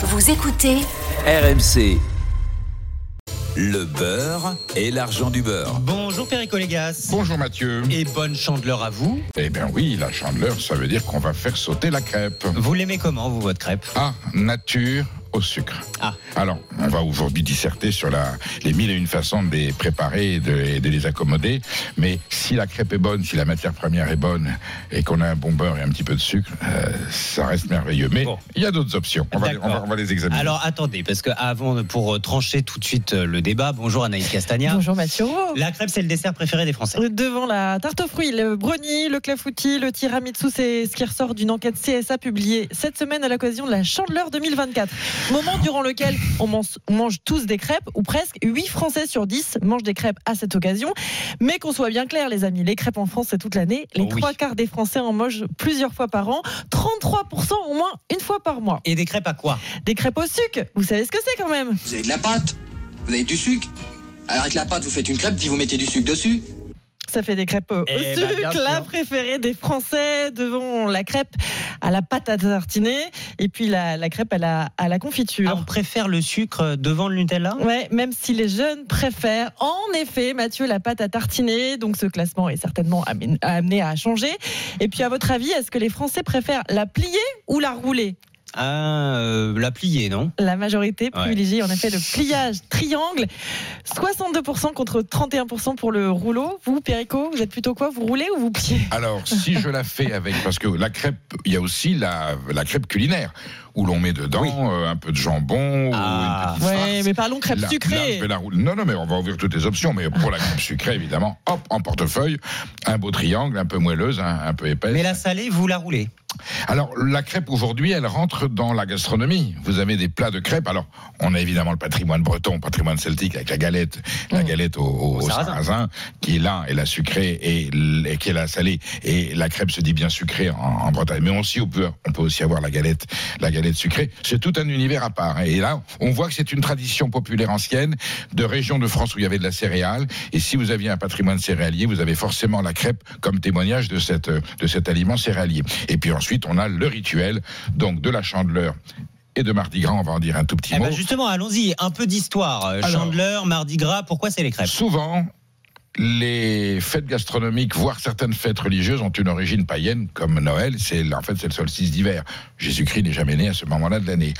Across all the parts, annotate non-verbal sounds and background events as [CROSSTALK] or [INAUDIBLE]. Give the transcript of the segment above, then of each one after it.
Vous écoutez RMC. Le beurre et l'argent du beurre. Bonjour Perico Légas. Bonjour Mathieu. Et bonne chandeleur à vous. Eh bien oui, la chandeleur, ça veut dire qu'on va faire sauter la crêpe. Vous l'aimez comment, vous, votre crêpe? Ah, nature au sucre. Ah. Alors, on va aujourd'hui disserter sur la, les mille et une façons de les préparer et de, et de les accommoder. Mais si la crêpe est bonne, si la matière première est bonne et qu'on a un bon beurre et un petit peu de sucre, euh, ça reste merveilleux. Mais Bon. il y a d'autres options. On va, les- on, va, D'accord. on va les examiner. Alors attendez, parce que avant, pour euh, trancher tout de suite euh, le débat, bonjour Anaïs Castagna. Bonjour Mathieu. La crêpe, c'est le dessert préféré des Français. Devant la tarte aux fruits, le brownie, le clafoutis, le tiramisu, c'est ce qui ressort d'une enquête CSA publiée cette semaine à l'occasion de la Chandeleur 2024. Moment durant lequel on mange, on mange tous des crêpes, ou presque 8 Français sur 10 mangent des crêpes à cette occasion. Mais qu'on soit bien clair, les amis, les crêpes en France, c'est toute l'année. Les Oh oui. trois quarts des Français en mangent plusieurs fois par an, 33% au moins une fois par mois. Et des crêpes à quoi? Des crêpes au sucre, vous savez ce que c'est quand même? Vous avez de la pâte, vous avez du sucre. Alors avec la pâte, vous faites une crêpe, puis vous mettez du sucre dessus. Ça fait des crêpes au Eh ben, sucre, la préférée des Français devant la crêpe à la pâte à tartiner et puis la, la crêpe à la, à la Ah, confiture. On préfère le sucre devant le Nutella? Ouais, même si les jeunes préfèrent, en effet, Mathieu, la pâte à tartiner. Donc ce classement est certainement amené à changer. Et puis à votre avis, est-ce que les Français préfèrent la plier ou la rouler? Ah, euh, la plier, non La majorité privilégie en effet le pliage triangle. 62% contre 31% pour le rouleau. Vous, Perico, vous êtes plutôt quoi? Vous roulez ou vous pliez? Alors, si je la fais avec, parce que la crêpe, il y a aussi la, la crêpe culinaire, où l'on met dedans Oui. euh, un peu de jambon Ah. ou une petite Ouais, mais parlons vais la rouler. Non, non, mais on va ouvrir toutes les options. Mais pour la crêpe sucrée, évidemment, hop, en portefeuille, un beau triangle, un peu moelleuse, un, un peu épaisse. Mais la salée, vous la roulez? Alors, la crêpe aujourd'hui, elle rentre dans la gastronomie. Vous avez des plats de crêpes. Alors, on a évidemment le patrimoine breton, patrimoine celtique avec la galette, la galette au, au- sarrasin. sarrasin, qui est là, et la sucrée, et, qui est la salée. Et la crêpe se dit bien sucrée en, en Bretagne. Mais aussi, on peut, on peut aussi avoir la galette, la galette sucrée. C'est tout un univers à part. Et là, on voit que c'est une tradition populaire ancienne de régions de France où il y avait de la céréale. Et si vous aviez un patrimoine céréalier, vous avez forcément la crêpe comme témoignage de, cette, de cet aliment céréalier. Et puis ensuite, on a le rituel, donc de la chandeleur et de Mardi Gras, on va en dire un tout petit Eh mot. ben justement, allons-y, un peu d'histoire. Euh. Chandeleur, Mardi Gras, pourquoi c'est les crêpes? Souvent, les fêtes gastronomiques, voire certaines fêtes religieuses, ont une origine païenne, comme Noël. C'est en fait c'est le solstice d'hiver. Jésus-Christ n'est jamais né à ce moment-là de l'année.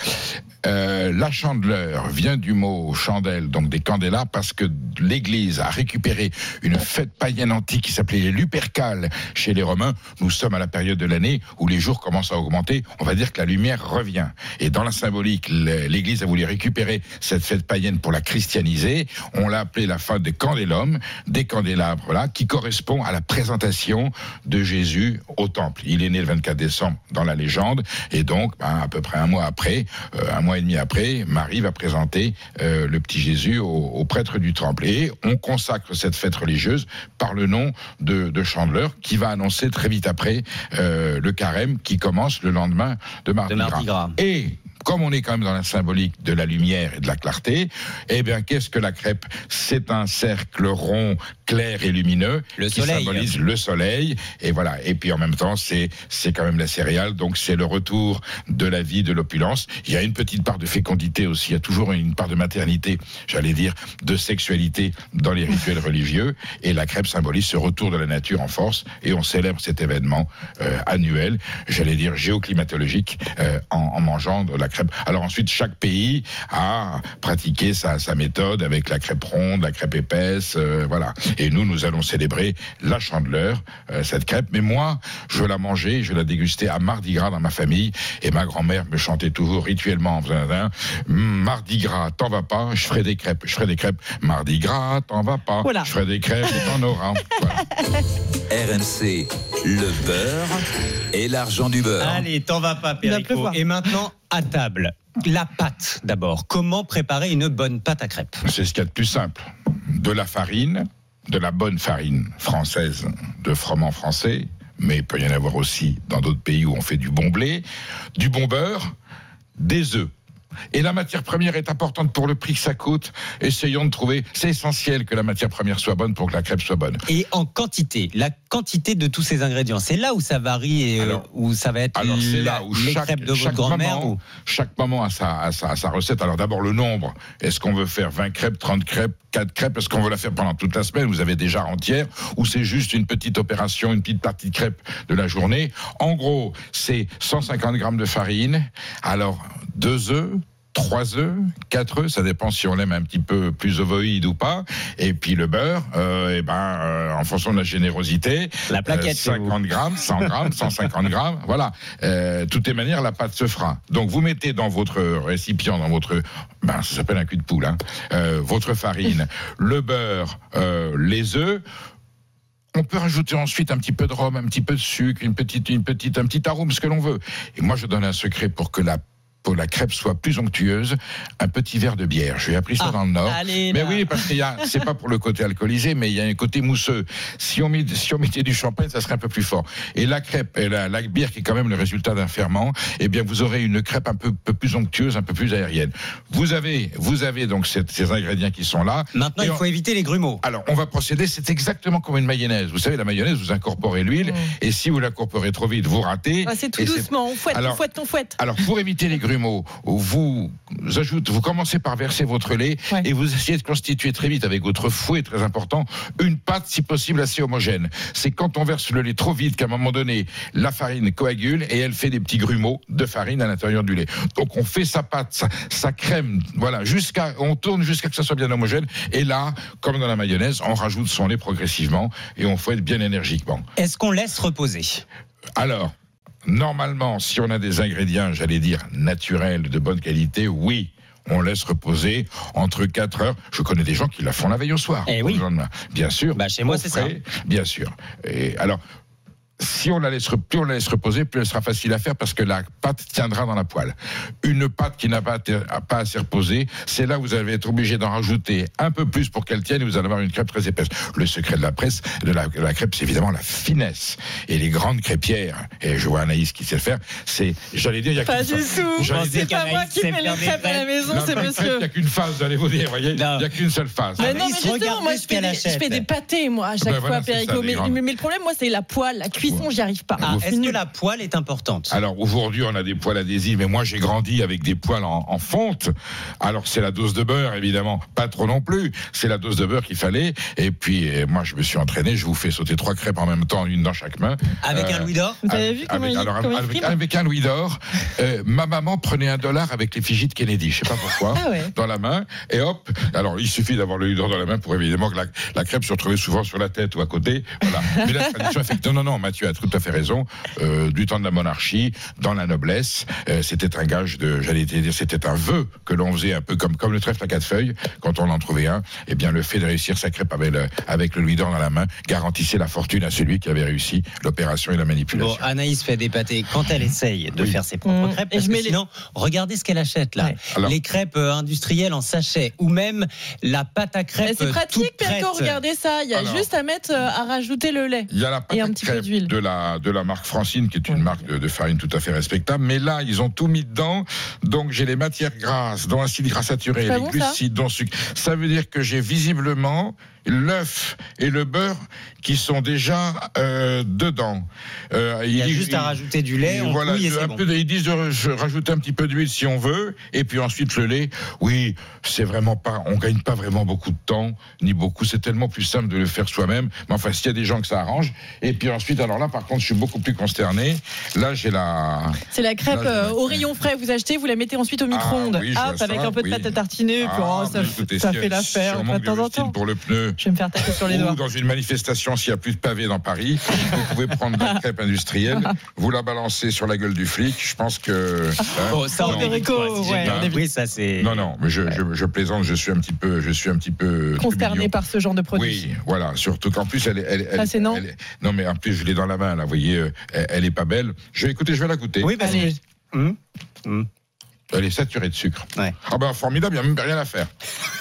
Euh, la chandeleur vient du mot chandelle, donc des candélabres, parce que l'Église a récupéré une fête païenne antique qui s'appelait les Lupercales chez les Romains. Nous sommes à la période de l'année où les jours commencent à augmenter. On va dire que la lumière revient. Et dans la symbolique, l'Église a voulu récupérer cette fête païenne pour la christianiser. On l'a appelée la fin des candélums, des candélabres là, qui correspond à la présentation de Jésus au temple. Il est né le 24 décembre dans la légende, et donc ben, à peu près un mois après, euh, un mois et demi après, Marie va présenter euh, le petit Jésus au, au prêtre du temple. Et on consacre cette fête religieuse par le nom de, de Chandeleur, qui va annoncer très vite après euh, le carême qui commence le lendemain de Mardi, De Mardi Gras. Et comme on est quand même dans la symbolique de la lumière et de la clarté, eh bien, qu'est-ce que la crêpe? C'est un cercle rond, clair et lumineux Le qui soleil. symbolise le soleil. Et voilà. Et puis en même temps, c'est c'est quand même la céréale, donc c'est le retour de la vie, de l'opulence. Il y a une petite part de fécondité aussi. Il y a toujours une part de maternité, j'allais dire, de sexualité dans les rituels religieux. Et la crêpe symbolise ce retour de la nature en force. Et on célèbre cet événement euh, annuel, j'allais dire géoclimatologique, euh, en, en mangeant de la crêpe. Alors ensuite, chaque pays a pratiqué sa, sa méthode avec la crêpe ronde, la crêpe épaisse, euh, voilà. Et nous, nous allons célébrer la chandeleur, euh, cette crêpe. Mais moi, je la mangeais, je la dégustais à Mardi Gras dans ma famille. Et ma grand-mère me chantait toujours rituellement en faisant un Mardi Gras, t'en vas pas, je ferai des crêpes, je ferai des crêpes. Mardi Gras, t'en vas pas, Voilà. je ferai des crêpes et t'en auras. Voilà. [LAUGHS] RMC, le beurre et l'argent du beurre. Allez, t'en vas pas, Perico. Et maintenant, à table. La pâte, d'abord. Comment préparer une bonne pâte à crêpes? C'est ce qu'il y a de plus simple. De la farine, de la bonne farine française, de froment français, mais il peut y en avoir aussi dans d'autres pays où on fait du bon blé, du bon beurre, des œufs. Et la matière première est importante pour le prix que ça coûte. Essayons de trouver. C'est essentiel que la matière première soit bonne pour que la crêpe soit bonne. Et en quantité, la quantité de tous ces ingrédients, c'est là où ça varie et euh, Alors- où ça va être Alors c'est là où les chaque, crêpes de votre grand-mère. moment, ou- chaque moment a sa, a sa- a sa recette. Alors d'abord le nombre. Est-ce qu'on veut faire 20 crêpes, 30 crêpes, 4 crêpes Est-ce qu'on veut la faire pendant toute la semaine Vous avez déjà entière Ou c'est juste une petite opération, une petite partie de crêpes de la journée En gros, c'est 150 grammes de farine. Alors deux œufs. 3 œufs, 4 œufs, ça dépend si on aime un petit peu plus ovoïde ou pas. Et puis le beurre, euh, et ben, euh, en fonction de la générosité, La plaquette, euh, chez vous. 50 grammes, 100 grammes, 150 grammes, [LAUGHS] voilà. Euh, toutes les manières, la pâte se fera. Donc vous mettez dans votre récipient, dans votre, ben ça s'appelle un cul de poule, hein, euh, votre farine, le beurre, euh, les œufs. On peut rajouter ensuite un petit peu de rhum, un petit peu de sucre, une petite, une petite, un petit arôme, ce que l'on veut. Et moi, je donne un secret pour que la pour la crêpe soit plus onctueuse, un petit verre de bière. J'ai appris ça Ah, dans le Nord. allez, mais oui, parce qu'il y a, c'est pas pour le côté alcoolisé, mais il y a un côté mousseux. Si on, met, si on mettait du champagne, ça serait un peu plus fort. Et la crêpe, et la, la bière qui est quand même le résultat d'un ferment, eh bien, vous aurez une crêpe un peu, peu plus onctueuse, un peu plus aérienne. Vous avez, vous avez donc cette- ces ingrédients qui sont là. Maintenant, il on- faut éviter les grumeaux. alors, on va procéder, c'est exactement comme une mayonnaise. Vous savez, la mayonnaise, vous incorporez l'huile, et si vous l'incorporez trop vite, vous ratez. Ah, c'est tout doucement, on fouette, Alors- on fouette, on fouette. alors, pour éviter les grumeaux, vous ajoutez, vous commencez par verser votre lait Ouais. et vous essayez de constituer très vite avec votre fouet, très important, une pâte, si possible, assez homogène. C'est quand on verse le lait trop vite qu'à un moment donné, la farine coagule et elle fait des petits grumeaux de farine à l'intérieur du lait. Donc, on fait sa pâte, sa, sa crème, voilà, jusqu'à, on tourne jusqu'à que ça soit bien homogène. Et là, comme dans la mayonnaise, on rajoute son lait progressivement et on fouette bien énergiquement. Est-ce qu'on laisse reposer? Alors, normalement, si on a des ingrédients, j'allais dire, naturels, de bonne qualité, oui. On laisse reposer entre 4 heures. Je connais des gens qui la font la veille au soir. Eh oui. lendemain. Bien sûr. Bah, chez moi, c'est ça. Bien sûr. Et alors, si on la laisse, plus on la laisse reposer, plus elle sera facile à faire parce que la pâte tiendra dans la poêle. Une pâte qui n'a pas, pas assez reposé, c'est là où vous allez être obligé d'en rajouter un peu plus pour qu'elle tienne et vous allez avoir une crêpe très épaisse. Le secret de la presse, de la, de la crêpe, c'est évidemment la finesse. Et les grandes crêpières, et je vois Anaïs qui sait le faire, c'est, j'allais dire, il y a Pas qu'une. J'allais dire- C'est pas moi qui fais les crêpes à la maison, c'est crêpe, Il monsieur. n'y a qu'une phase, allez vous dire, voyez. Il n'y a qu'une seule phase. Mais non, mais justement, moi, je fais, des, je achète. fais des pâtés, moi, à chaque Ben fois, mais- mais le problème, moi, c'est la poêle, la cuisson, j'y arrive pas. Ah, Est-ce que la poêle est importante? Alors aujourd'hui, on a des poêles adhésives, mais moi j'ai grandi avec des poêles en, en fonte. Alors c'est la dose de beurre, évidemment, pas trop non plus. C'est la dose de beurre qu'il fallait. Et puis euh, moi, je me suis entraîné. Je vous fais sauter trois crêpes en même temps, une dans chaque main. Avec Euh, un louis d'or? Vous avez avec- vu comment avec, il, alors, comment avec, un louis d'or, euh, ma maman prenait un dollar avec l'effigie de Kennedy. Je sais pas pourquoi. Ah ouais. Dans la main et hop. Alors il suffit d'avoir le louis d'or dans la main pour évidemment que la, la crêpe se retrouvait souvent sur la tête ou à côté. Voilà. Mais la tradition fait que non non non, Mathieu a tout à fait raison. Euh, du temps de la monarchie, dans la noblesse, euh, c'était un gage de, j'allais dire, c'était un vœu que l'on faisait un peu comme comme le trèfle à quatre feuilles quand on en trouvait un. Eh bien le fait de réussir sa crêpe avec le, avec le louis d'or dans la main garantissait la fortune à celui qui avait réussi l'opération et la manipulation. Bon, Anaïs fait des pâtés quand elle essaye de Oui. faire ses propres Mmh. crêpes. Et Parce je que mets les- sinon, regardez ce qu'elle achète là. Ouais. Alors- les crêpes euh, industrielles en sachet ou même la pâte à crêpes. C'est pratique. Perico, regardez ça. Il y a Alors. juste à mettre, euh, à rajouter le lait. Il y a la pâte Et un à petit peu d'huile. De la, de la marque Francine, qui est une marque de, de farine tout à fait respectable. Mais là, ils ont tout mis dedans. Donc, j'ai les matières grasses, dont acide gras saturé, C'est pas les bon, glucides, dont sucre. Ça veut dire que j'ai visiblement l'œuf et le beurre qui sont déjà euh, dedans. Euh, Il y a juste à rajouter du lait, on voilà, couille et c'est un bon. peu de- ils disent de je- rajouter un petit peu d'huile si on veut, et puis ensuite le lait. Oui, c'est vraiment pas, on gagne pas vraiment beaucoup de temps, ni beaucoup. C'est tellement plus simple de le faire soi-même. Mais enfin, s'il y a des gens que ça arrange. Et puis ensuite, alors là, par contre, je suis beaucoup plus consterné. Là, j'ai la. C'est la crêpe Là, euh, au rayon frais. Vous achetez, vous la mettez ensuite au micro-ondes. oui, je Hop, vois ça, avec un peu de oui. pâte à tartiner. puis, Ah, oh, ça, fait l'affaire. pour le pneu. Je vais me faire taper sur les doigts. Ou dans une manifestation, s'il n'y a plus de pavés dans Paris, vous pouvez prendre la [LAUGHS] crêpe industrielle, vous la balancez sur la gueule du flic. Je pense que. hein, Oh, ça, non. si ouais, compris, ça c'est. Non, non, mais je, je, je plaisante, je suis un petit peu, je suis un petit peu Consterné par ce genre de produit. Oui, voilà. Surtout qu'en plus, elle est, elle, elle- Ah, c'est non elle est- non, mais en plus, je l'ai dans la main. Là, vous voyez, euh, elle, elle est pas belle. Je vais écouter, je vais la goûter. Oui. Hum, hum. Elle est saturée de sucre. Ouais. Ah ben formidable, il n'y a même rien à faire.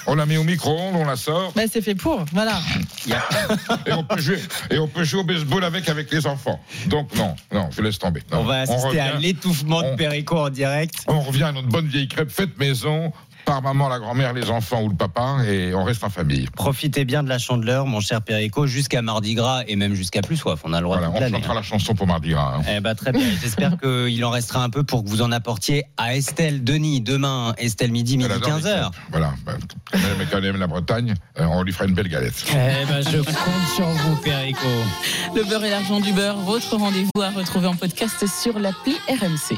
On la met au micro-ondes, on la sort, Bah, c'est fait pour, voilà. [LAUGHS] et on peut jouer, et on peut jouer au baseball avec, avec les enfants. Donc, non, non, je laisse tomber. Non. On va assister à revient- l'étouffement de Perico en direct. On revient à notre bonne vieille crêpe faite maison par maman, la grand-mère, les enfants ou le papa, et on reste en famille. Profitez bien de la chandeleur, mon cher Perico, jusqu'à Mardi Gras et même jusqu'à plus soif. On a le droit Voilà, de on chantera la chanson pour Mardi Gras. hein. Eh ben, très bien. [LAUGHS] J'espère qu'il en restera un peu pour que vous en apportiez à Estelle Denis demain. Estelle midi, midi Elle adore les 15h. crêpes. Voilà. Bah, Quand elle, quand elle aime la Bretagne, euh, on lui fera une belle galette. Eh ben, je compte sur vous, Perico. Le beurre et l'argent du beurre, votre rendez-vous à retrouver en podcast sur l'appli RMC.